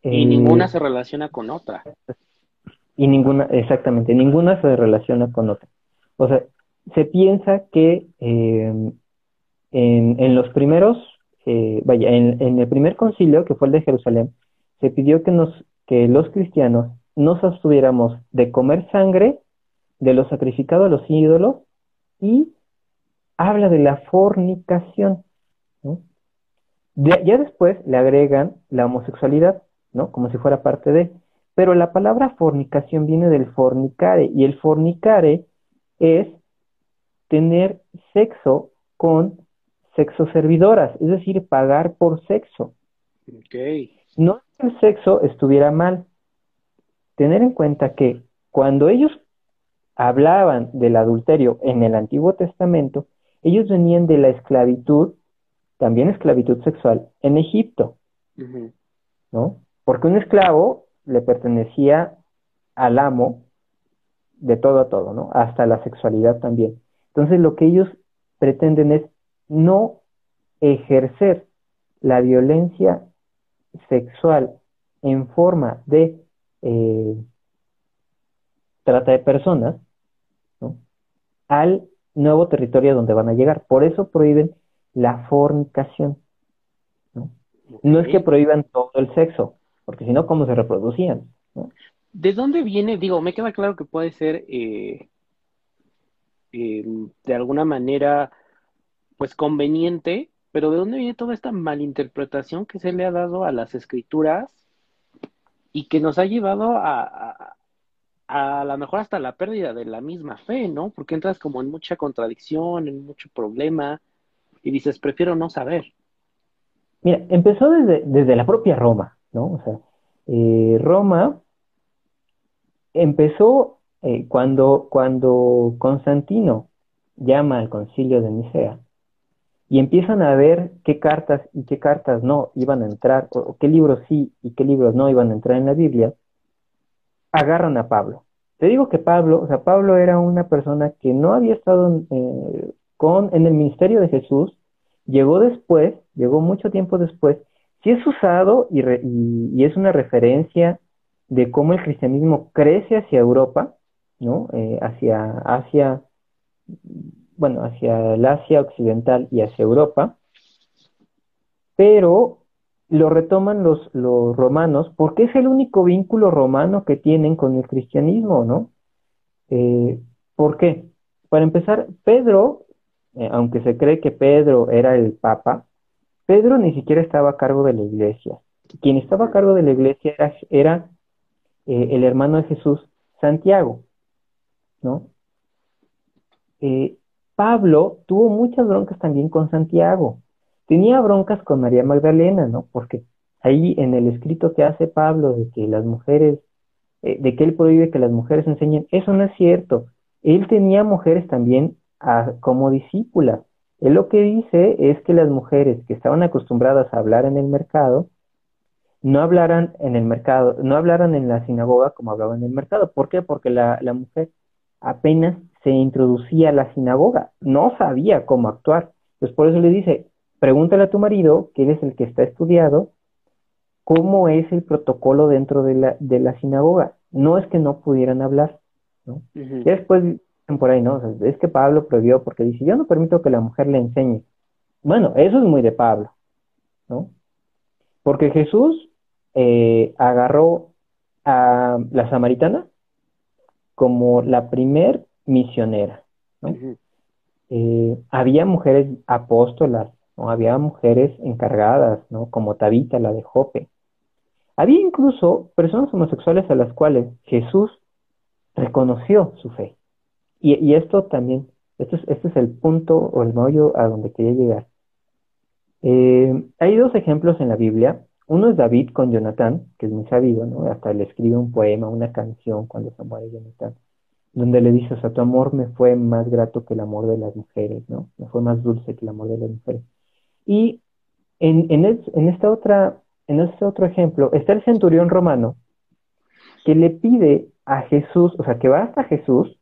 y ninguna se relaciona con otra. Y ninguna, exactamente, ninguna se relaciona con otra. O sea, se piensa que en, los primeros, eh, vaya, en, en, el primer concilio, que fue el de Jerusalén, se pidió que, nos, que los cristianos nos abstuviéramos de comer sangre de lo sacrificado a los ídolos y habla de la fornicación. ya después le agregan la homosexualidad, ¿no? Como si fuera parte de. Pero la palabra fornicación viene del fornicare y el fornicare es tener sexo con sexo servidoras, es decir, pagar por sexo. No que el sexo estuviera mal. Tener en cuenta que cuando ellos hablaban del adulterio en el Antiguo Testamento, ellos venían de la esclavitud, también esclavitud sexual, en Egipto, ¿no? Porque un esclavo le pertenecía al amo de todo a todo, ¿no? Hasta la sexualidad también. Entonces lo que ellos pretenden es no ejercer la violencia sexual en forma de eh, trata de personas ¿no? al nuevo territorio donde van a llegar. Por eso prohíben la fornicación. No, no es que prohíban todo el sexo, porque si no, ¿cómo se reproducían? ¿De dónde viene? Digo, me queda claro que puede ser eh, eh, de alguna manera, pues conveniente, pero ¿de dónde viene toda esta malinterpretación que se le ha dado a las escrituras y que nos ha llevado a, a, lo mejor hasta la pérdida de la misma fe, ¿no? Porque entras como en mucha contradicción, en mucho problema y dices, prefiero no saber. Mira, empezó desde, desde la propia Roma, ¿no? O sea, eh, Roma empezó eh, cuando, cuando Constantino llama al concilio de Nicea y empiezan a ver qué cartas y qué cartas no iban a entrar, o qué libros sí y qué libros no iban a entrar en la Biblia, agarran a Pablo. Te digo que Pablo, o sea, Pablo era una persona que no había estado eh, con, en el ministerio de Jesús, llegó después, llegó mucho tiempo después, sí es usado y, y, es una referencia de cómo el cristianismo crece hacia Europa, ¿no? Eh, hacia Asia, bueno, hacia el Asia occidental y hacia Europa, pero lo retoman los, los romanos porque es el único vínculo romano que tienen con el cristianismo, ¿no? Eh, ¿Por qué? Para empezar, Pedro, eh, aunque se cree que Pedro era el papa, Pedro ni siquiera estaba a cargo de la iglesia. Quien estaba a cargo de la iglesia era, eh, el hermano de Jesús, Santiago, ¿no? Pablo tuvo muchas broncas también con Santiago tenía broncas con María Magdalena, ¿no? Porque ahí en el escrito que hace Pablo de que las mujeres, eh, de que él prohíbe que las mujeres enseñen, eso no es cierto. Él tenía mujeres también como discípulas. Él lo que dice es que las mujeres que estaban acostumbradas a hablar en el mercado, no hablaran en el mercado, no hablaran en la sinagoga como hablaban en el mercado. ¿Por qué? Porque la mujer apenas se introducía a la sinagoga, no sabía cómo actuar. Entonces por eso le dice, pregúntale a tu marido, que es el que está estudiado, cómo es el protocolo dentro de la, de la sinagoga. No es que no pudieran hablar, ¿no? Y después dicen por ahí, ¿no? es que Pablo prohibió porque dice, yo no permito que la mujer le enseñe. Bueno, eso es muy de Pablo, ¿no? Porque Jesús eh, agarró a la samaritana como la primer misionera, ¿no? Eh, había mujeres apóstolas ¿no? Había mujeres encargadas, ¿no? Como Tabita, la de Jope. Había incluso personas homosexuales a las cuales Jesús reconoció su fe. Y, esto también, esto es, este es el punto o el meollo a donde quería llegar. Eh, hay dos ejemplos en la Biblia. Uno es David con Jonatán, que es muy sabido, ¿no? Hasta le escribe un poema, una canción cuando se muere Jonatán, donde le dice, o sea, tu amor me fue más grato que el amor de las mujeres, ¿no? Me fue más dulce que el amor de las mujeres. Y en, en, esta otra, en este otro ejemplo está el centurión romano que le pide a Jesús, o sea, que va hasta Jesús,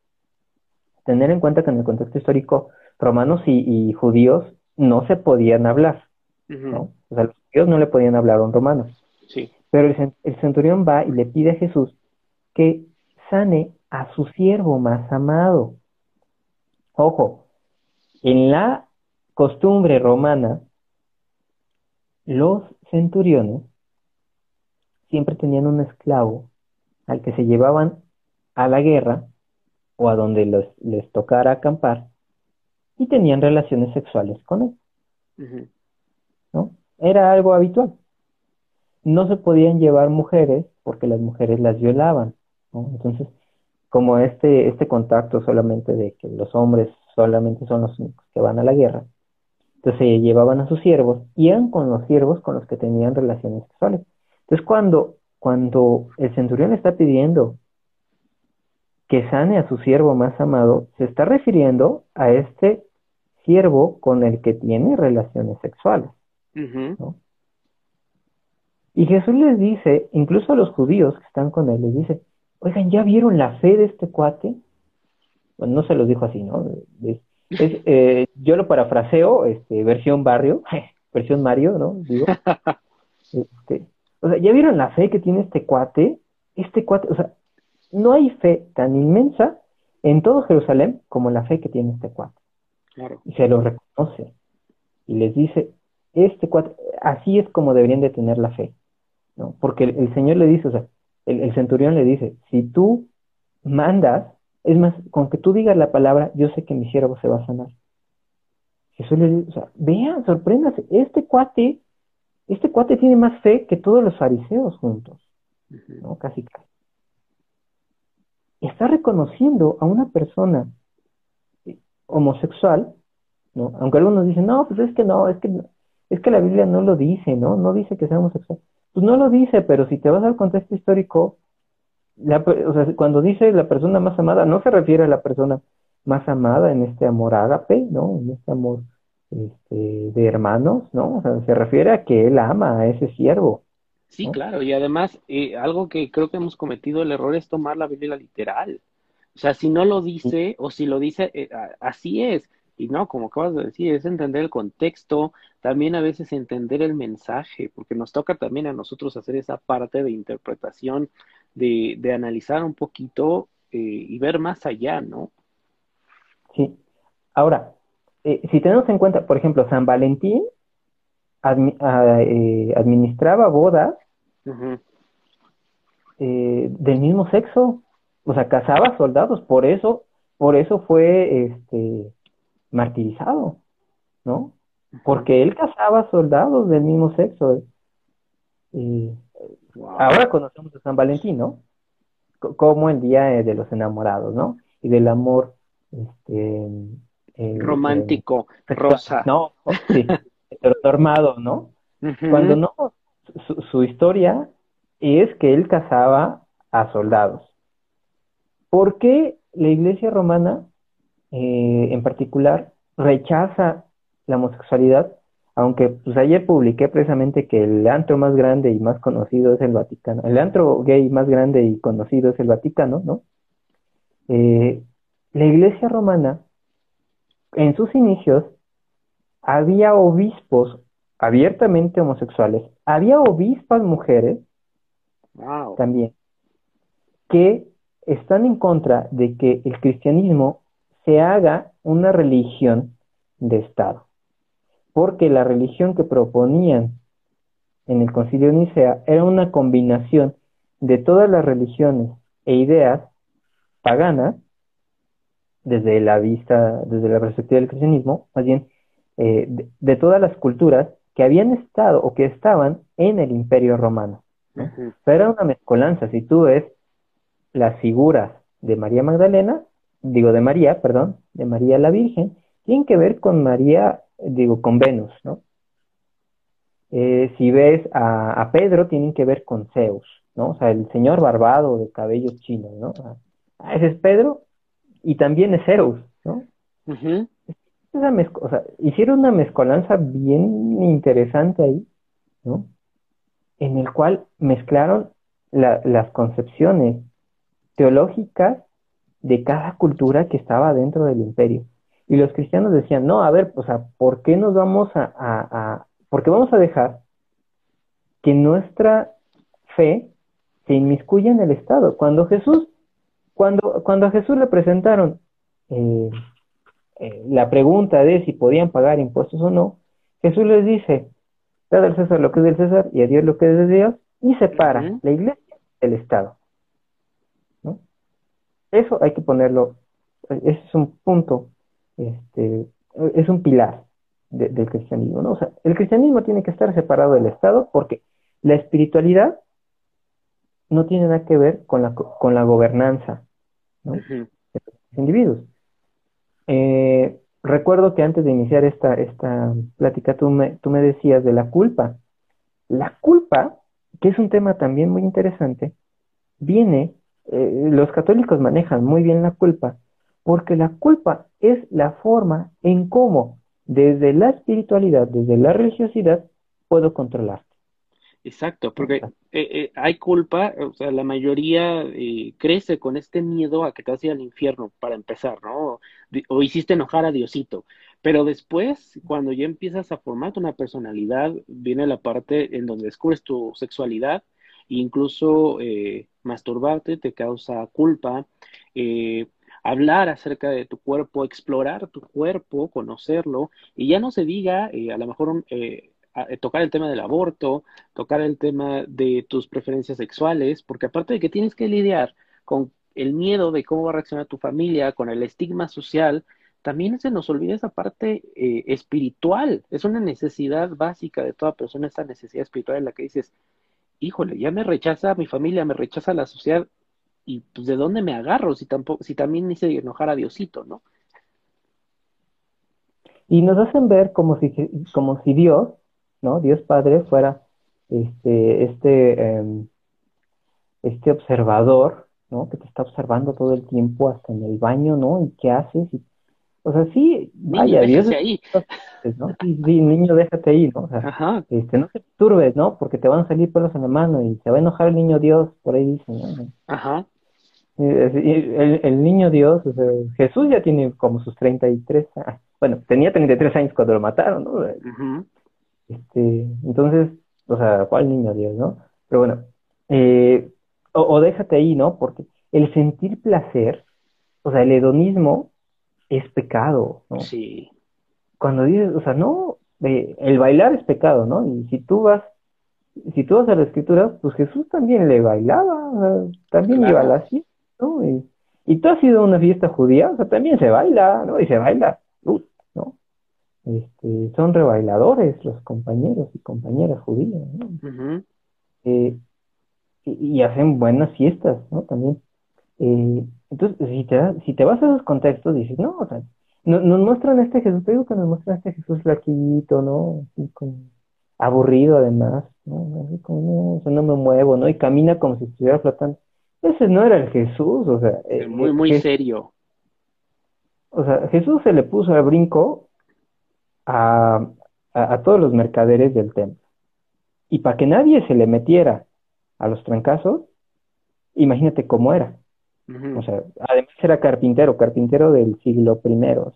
tener en cuenta que en el contexto histórico romanos y, judíos no se podían hablar, ¿no? O sea, los judíos no le podían hablar a un romano. Sí. Pero el, el centurión va y le pide a Jesús que sane a su siervo más amado. Ojo, en la costumbre romana, los centuriones siempre tenían un esclavo al que se llevaban a la guerra o a donde les tocara acampar y tenían relaciones sexuales con él. ¿no? Era algo habitual. No se podían llevar mujeres porque las mujeres las violaban. Entonces, como este, este contacto solamente de que los hombres solamente son los únicos que van a la guerra, entonces se llevaban a sus siervos, iban con los siervos con los que tenían relaciones sexuales. Entonces cuando, cuando el centurión está pidiendo que sane a su siervo más amado, se está refiriendo a este siervo con el que tiene relaciones sexuales. Y Jesús les dice, incluso a los judíos que están con él, les dice, oigan, ¿ya vieron la fe de este cuate? Bueno, no se los dijo así, ¿no? Eh, yo lo parafraseo, este, versión barrio, [LAUGHS] versión Mario, ¿no? Digo. [LAUGHS] Este, o sea, ¿ya vieron la fe que tiene este cuate? Este cuate, o sea, no hay fe tan inmensa en todo Jerusalén como la fe que tiene este cuate. Claro. Y se lo reconoce. Y les dice, este cuate, así es como deberían de tener la fe. ¿no? Porque el, Señor le dice, o sea, el, el, centurión le dice, si tú mandas, es más, con que tú digas la palabra, yo sé que mi siervo se va a sanar. Jesús le dice, o sea, vean, sorpréndase, este cuate, este cuate tiene más fe que todos los fariseos juntos, ¿no? Casi casi. Está reconociendo a una persona homosexual, ¿no? Aunque algunos dicen, no, pues es que no, es que es que la Biblia no lo dice, ¿no? No dice que sea homosexual. Pues no lo dice, pero si te vas al contexto histórico, o sea, cuando dice la persona más amada, no se refiere a la persona más amada en este amor ágape, ¿no? En este amor este, de hermanos, ¿no? O sea, se refiere a que él ama a ese siervo. Sí, claro, y además eh, algo que creo que hemos cometido el error es tomar la Biblia literal. O sea, si no lo dice o si lo dice, eh, así es. Y no, como acabas de decir, es entender el contexto, también a veces entender el mensaje, porque nos toca también a nosotros hacer esa parte de interpretación, de, de analizar un poquito eh, y ver más allá, ¿no? Sí. Ahora, eh, si tenemos en cuenta, por ejemplo, San Valentín ah, eh, administraba bodas del mismo sexo, o sea, casaba soldados, por eso, por eso fue este martirizado, ¿no? Porque él casaba soldados del mismo sexo. Y ahora conocemos a San Valentín, ¿no? como el día de los enamorados, ¿no? Y del amor este, eh, romántico, rosa. [LAUGHS] No, sí, heteronormado, ¿no? Cuando no, su, su, historia es que él casaba a soldados. ¿Por qué la iglesia romana eh, en particular rechaza la homosexualidad, aunque pues ayer publiqué precisamente que el antro más grande y más conocido es el Vaticano, el antro gay más grande y conocido es el Vaticano, ¿no? Eh, la iglesia romana, en sus inicios, había obispos abiertamente homosexuales, había obispas mujeres también, que están en contra de que el cristianismo se haga una religión de Estado. Porque la religión que proponían en el concilio de Nicea era una combinación de todas las religiones e ideas paganas, desde la vista, desde la perspectiva del cristianismo, más bien eh, de, todas las culturas que habían estado o que estaban en el imperio romano. Pero era una mezcolanza, si tú ves las figuras de María Magdalena, digo de María, perdón, de María la Virgen, tienen que ver con María, digo, con Venus, ¿no? Eh, si ves a, Pedro, tienen que ver con Zeus, ¿no? O sea, el señor barbado de cabellos chinos, ¿no? Ah, ese es Pedro y también es Zeus, ¿no? o sea, hicieron una mezcolanza bien interesante ahí, ¿no? En el cual mezclaron las concepciones teológicas de cada cultura que estaba dentro del imperio. Y los cristianos decían, no, a ver, o sea, ¿por qué nos vamos a, a, por qué vamos a dejar que nuestra fe se inmiscuya en el Estado? Cuando Jesús, cuando, cuando a Jesús le presentaron eh, eh, la pregunta de si podían pagar impuestos o no, Jesús les dice, dad al César lo que es del César y a Dios lo que es de Dios, y separa la iglesia del Estado. Eso hay que ponerlo, ese es un punto, este, es un pilar del cristianismo. ¿no? O sea, el cristianismo tiene que estar separado del Estado porque la espiritualidad no tiene nada que ver con la, con la gobernanza ¿no? de los individuos. Eh, recuerdo que antes de iniciar esta, esta plática tú me, tú me decías de la culpa. La culpa, que es un tema también muy interesante, viene, eh, los católicos manejan muy bien la culpa, porque la culpa es la forma en cómo desde la espiritualidad, desde la religiosidad, puedo controlarte. Exacto, porque eh, eh, hay culpa, o sea, la mayoría eh, crece con este miedo a que te vas al infierno, para empezar, ¿no? O, hiciste enojar a Diosito. Pero después, cuando ya empiezas a formarte una personalidad, viene la parte en donde descubres tu sexualidad, incluso masturbarte te causa culpa, hablar acerca de tu cuerpo, explorar tu cuerpo, conocerlo, y ya no se diga, a lo mejor eh, tocar el tema del aborto, tocar el tema de tus preferencias sexuales, porque aparte de que tienes que lidiar con el miedo de cómo va a reaccionar tu familia, con el estigma social, también se nos olvida esa parte eh, espiritual. Es una necesidad básica de toda persona, esa necesidad espiritual en la que dices, híjole, ya me rechaza mi familia, me rechaza la sociedad, y pues de dónde me agarro si tampoco, si también hice enojar a Diosito, ¿no? Y nos hacen ver como si, como si Dios ¿no? Dios Padre fuera este, este, em, este observador, ¿no? Que te está observando todo el tiempo, hasta en el baño, ¿no? ¿Y qué haces? O sea, sí, vaya, Dios. ahí. ¿no? Sí, niño, déjate ahí, ¿no? O sea, este, no te turbes, ¿no? Porque te van a salir pelos en la mano y se va a enojar el niño Dios, por ahí dicen, ¿no? Ajá. El, el, niño Dios, o sea, Jesús ya tiene como sus 33 años. Bueno, tenía 33 años cuando lo mataron, ¿no? Ajá. Este, entonces, o sea, ¿cuál niño Dios, no? Pero bueno, eh, o, déjate ahí, ¿no? Porque el sentir placer, o sea, el hedonismo es pecado, ¿no? Sí. Cuando dices, o sea, no, eh, el bailar es pecado, ¿no? Y si tú vas, si tú vas a la escritura, pues Jesús también le bailaba, también iba a la fiesta, ¿no? Y, y, tú has ido a una fiesta judía, o sea, también se baila, ¿no? Y se baila, ¿no? este, son rebailadores los compañeros y compañeras judías, ¿no? Eh, y, hacen buenas fiestas, ¿no? También. Eh, entonces, si te, si te vas a esos contextos, dices, no, o sea, nos muestran este Jesús, te digo que nos muestran este Jesús flaquito, ¿no? aburrido además, ¿no? como, no, no me muevo, ¿no? Y camina como si estuviera flotando. Ese no era el Jesús, o sea. Eh, muy, muy serio. O sea, Jesús se le puso al brinco a, a, todos los mercaderes del templo. Y para que nadie se le metiera a los trancazos, imagínate cómo era. O sea, además era carpintero, carpintero del siglo primero.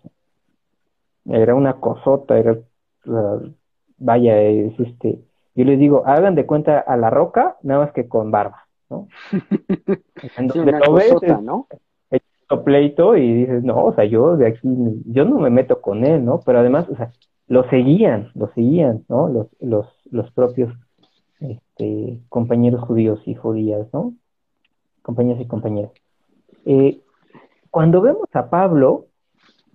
era una cosota, era, vaya, es este, yo les digo, hagan de cuenta a la roca, nada más que con barba, ¿no? [LAUGHS] una cosota, ¿no? pleito y dices, no, o sea, yo de aquí, yo no me meto con él, ¿no? Pero además, o sea, lo seguían, lo seguían, ¿no? Los, los, los propios este, compañeros judíos y judías, ¿no? Compañeros y compañeras. Eh, cuando vemos a Pablo,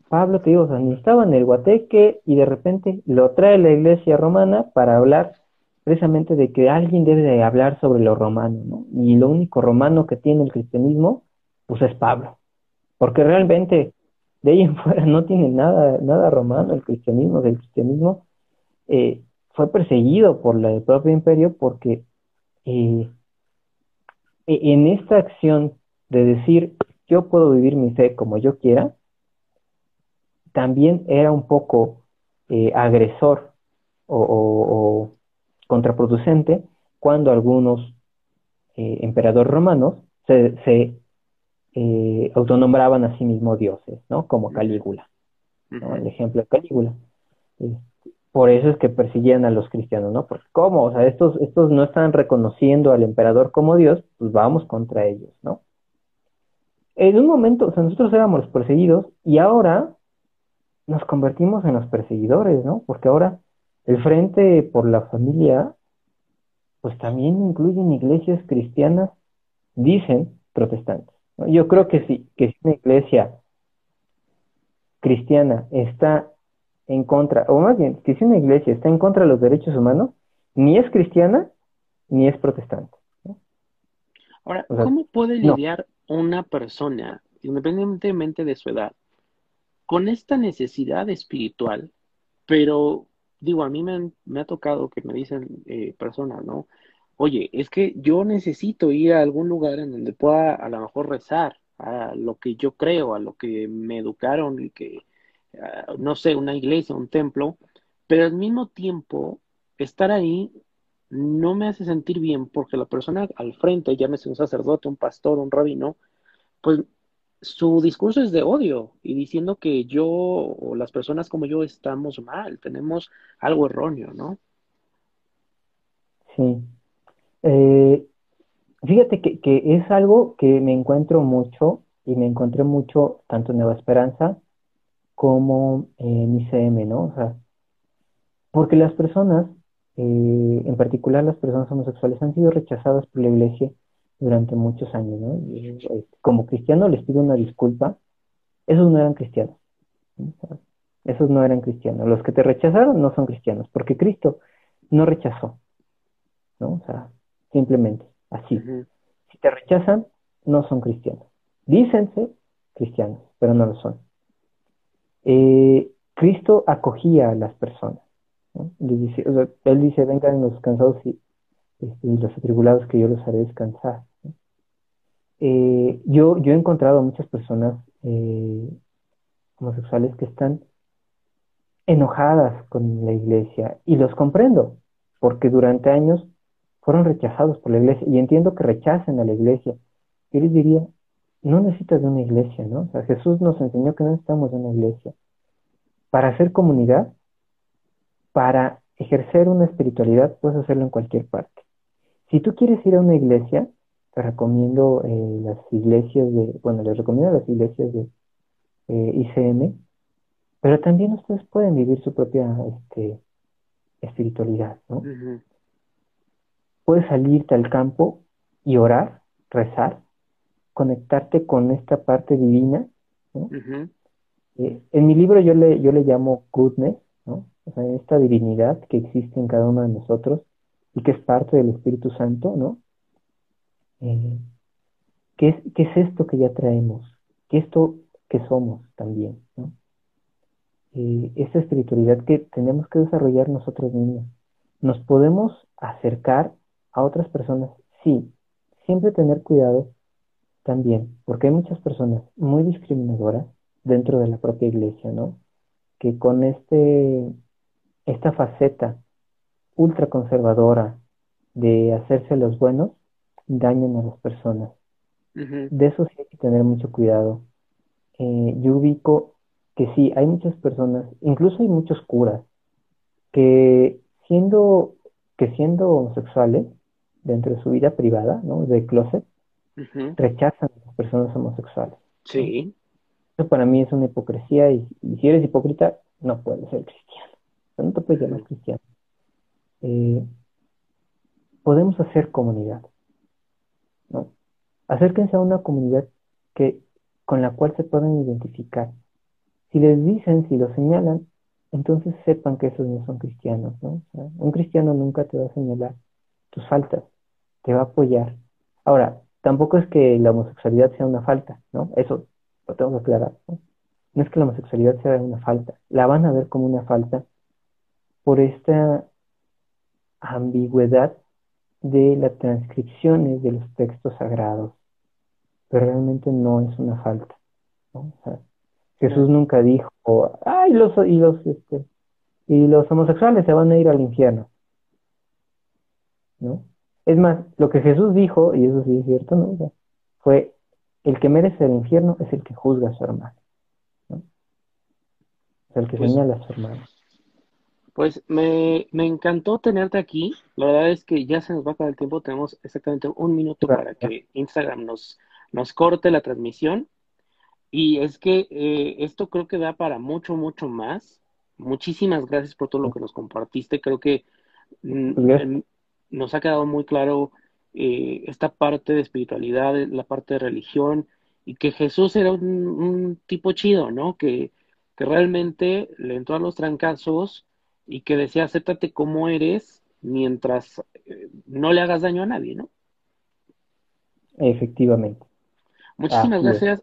Pablo, te digo, estaba en el Guateque y de repente lo trae la iglesia romana para hablar precisamente de que alguien debe de hablar sobre lo romano, ¿no? Y lo único romano que tiene el cristianismo, pues es Pablo porque realmente de ahí en [LAUGHS] fuera no tiene nada, nada romano el cristianismo, el cristianismo eh, fue perseguido por el propio imperio porque eh, e, en esta acción de decir yo puedo vivir mi fe como yo quiera, también era un poco eh, agresor o, contraproducente cuando algunos emperadores romanos se, se eh, autonombraban a sí mismos dioses, ¿no? Como Calígula, El ejemplo de Calígula. por eso es que persiguían a los cristianos, ¿no? Porque ¿cómo? O sea, estos, estos no están reconociendo al emperador como Dios, pues vamos contra ellos, ¿no? En un momento, o sea, nosotros éramos los perseguidos y ahora nos convertimos en los perseguidores, ¿no? Porque ahora el Frente por la Familia, pues también incluyen iglesias cristianas, dicen protestantes. Yo creo que sí, que si una iglesia cristiana está en contra, o más bien, que si una iglesia está en contra de los derechos humanos, ni es cristiana ni es protestante. Ahora, ¿cómo puede lidiar una persona, independientemente de su edad, con esta necesidad espiritual? Pero, digo, a mí me, ha tocado que me dicen eh, personas, ¿no? Oye, es que yo necesito ir a algún lugar en donde pueda a lo mejor rezar a lo que yo creo, a lo que me educaron y que, ah, no sé, una iglesia, un templo, pero al mismo tiempo estar ahí no me hace sentir bien porque la persona al frente, llámese un sacerdote, un pastor, un rabino, pues su discurso es de odio y diciendo que yo o las personas como yo estamos mal, tenemos algo erróneo, ¿no? Sí. Eh, fíjate que, que, es algo que me encuentro mucho y me encontré mucho tanto en Nueva Esperanza como en ICM, ¿no? O sea, porque las personas eh, en particular las personas homosexuales, han sido rechazadas por la iglesia durante muchos años, ¿no? Eh, como cristiano les pido una disculpa, esos no eran cristianos, esos no eran cristianos, los que te rechazaron no son cristianos, porque Cristo no rechazó, ¿no? O sea, simplemente, así. Si te rechazan, no son cristianos. Dícense cristianos, pero no lo son. Eh, Cristo acogía a las personas él dice, vengan los cansados y, este, los atribulados que yo los haré descansar. Eh, yo, yo he encontrado muchas personas eh, homosexuales que están enojadas con la iglesia y los comprendo, porque durante años fueron rechazados por la iglesia y entiendo que rechacen a la iglesia. Yo les diría, no necesitas de una iglesia, ¿no? O Jesús nos enseñó que no necesitamos de una iglesia. Para hacer comunidad para ejercer una espiritualidad puedes hacerlo en cualquier parte. Si tú quieres ir a una iglesia, te recomiendo eh, las iglesias de, bueno, les recomiendo las iglesias de eh, ICM, pero también ustedes pueden vivir su propia este, espiritualidad, ¿no? Puedes salirte al campo y orar, rezar, conectarte con esta parte divina, eh, en mi libro yo le, yo le llamo goodness, ¿no? Esta divinidad que existe en cada uno de nosotros y que es parte del Espíritu Santo, ¿no? Eh, ¿qué, es, ¿Qué es esto que ya traemos? ¿Qué es esto que somos también? Eh, esta espiritualidad que tenemos que desarrollar nosotros mismos. ¿Nos podemos acercar a otras personas? Sí, siempre tener cuidado también, porque hay muchas personas muy discriminadoras dentro de la propia iglesia, ¿no? Que con este esta faceta ultraconservadora de hacerse los buenos dañan a las personas. De eso sí hay que tener mucho cuidado. Eh, yo ubico que sí, hay muchas personas, incluso hay muchos curas, que siendo, que siendo homosexuales, dentro de su vida privada, ¿no? De closet, rechazan a las personas homosexuales. Sí. Eso para mí es una hipocresía y si eres hipócrita, no puedes ser cristiano no te puedes llamar cristiano. Eh, podemos hacer comunidad. ¿no? Acérquense a una comunidad que, con la cual se puedan identificar. Si les dicen, si lo señalan, entonces sepan que esos no son cristianos. ¿no? un cristiano nunca te va a señalar tus faltas, te va a apoyar. Ahora, tampoco es que la homosexualidad sea una falta, ¿no? Eso lo tengo que aclarar. ¿no? no es que la homosexualidad sea una falta, la van a ver como una falta por esta ambigüedad de las transcripciones de los textos sagrados, pero realmente no es una falta. Jesús nunca dijo, ay, los, y los, este, y los homosexuales se van a ir al infierno. ¿No? Es más, lo que Jesús dijo, y eso sí es cierto, ¿no? fue, el que merece el infierno es el que juzga a su hermano. ¿no? el que pues señala a su hermano. Pues me, me, encantó tenerte aquí. La verdad es que ya se nos va a acabar el tiempo. Tenemos exactamente un minuto para que Instagram nos, nos corte la transmisión. Y es que eh, esto creo que da para mucho, mucho más. Muchísimas gracias por todo lo que nos compartiste. Creo que mm, nos ha quedado muy claro eh, esta parte de espiritualidad, la parte de religión, y que Jesús era un, tipo chido, ¿no? Que, que, realmente le entró a los trancazos y que decía, acéptate como eres mientras eh, no le hagas daño a nadie, ¿no? Efectivamente. Muchísimas gracias.